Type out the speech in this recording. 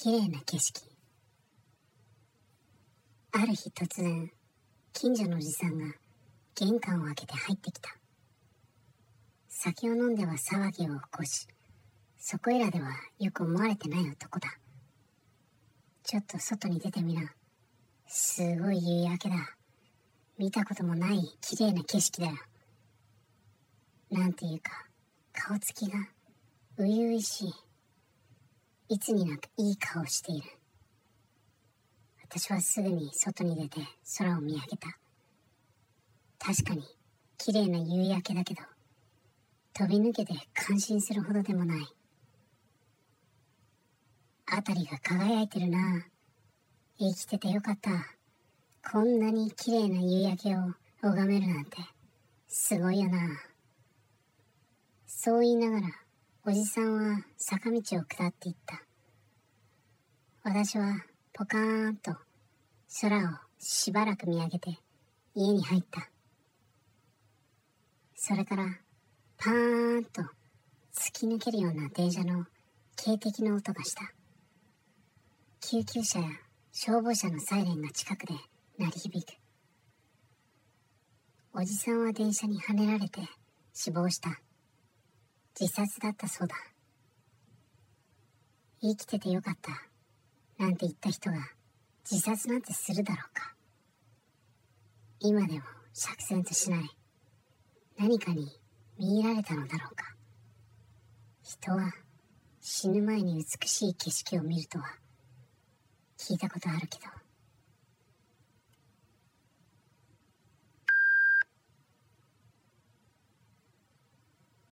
綺麗な景色。ある日突然近所のおじさんが玄関を開けて入ってきた。酒を飲んでは騒ぎを起こしそこいらではよく思われてない男だ。ちょっと外に出てみな。すごい夕焼けだ。見たこともない綺麗な景色だよ。なんていうか顔つきが初々しい。いつになくいい顔をしている。私はすぐに外に出て空を見上げた。確かに綺麗な夕焼けだけど飛び抜けて感心するほどでもない。辺りが輝いてるな。生きててよかった。こんなに綺麗な夕焼けを拝めるなんてすごいよな。そう言いながらおじさんは坂道を下っていった。私はポカーンと空をしばらく見上げて家に入った。それからパーンと突き抜けるような電車の警笛の音がした。救急車や消防車のサイレンが近くで鳴り響く。おじさんは電車にはねられて死亡した。自殺だったそうだ。生きててよかった。なんて言った人が自殺なんてするだろうか。今でも釈然としない。何かに見入られたのだろうか。人は死ぬ前に美しい景色を見るとは聞いたことあるけど。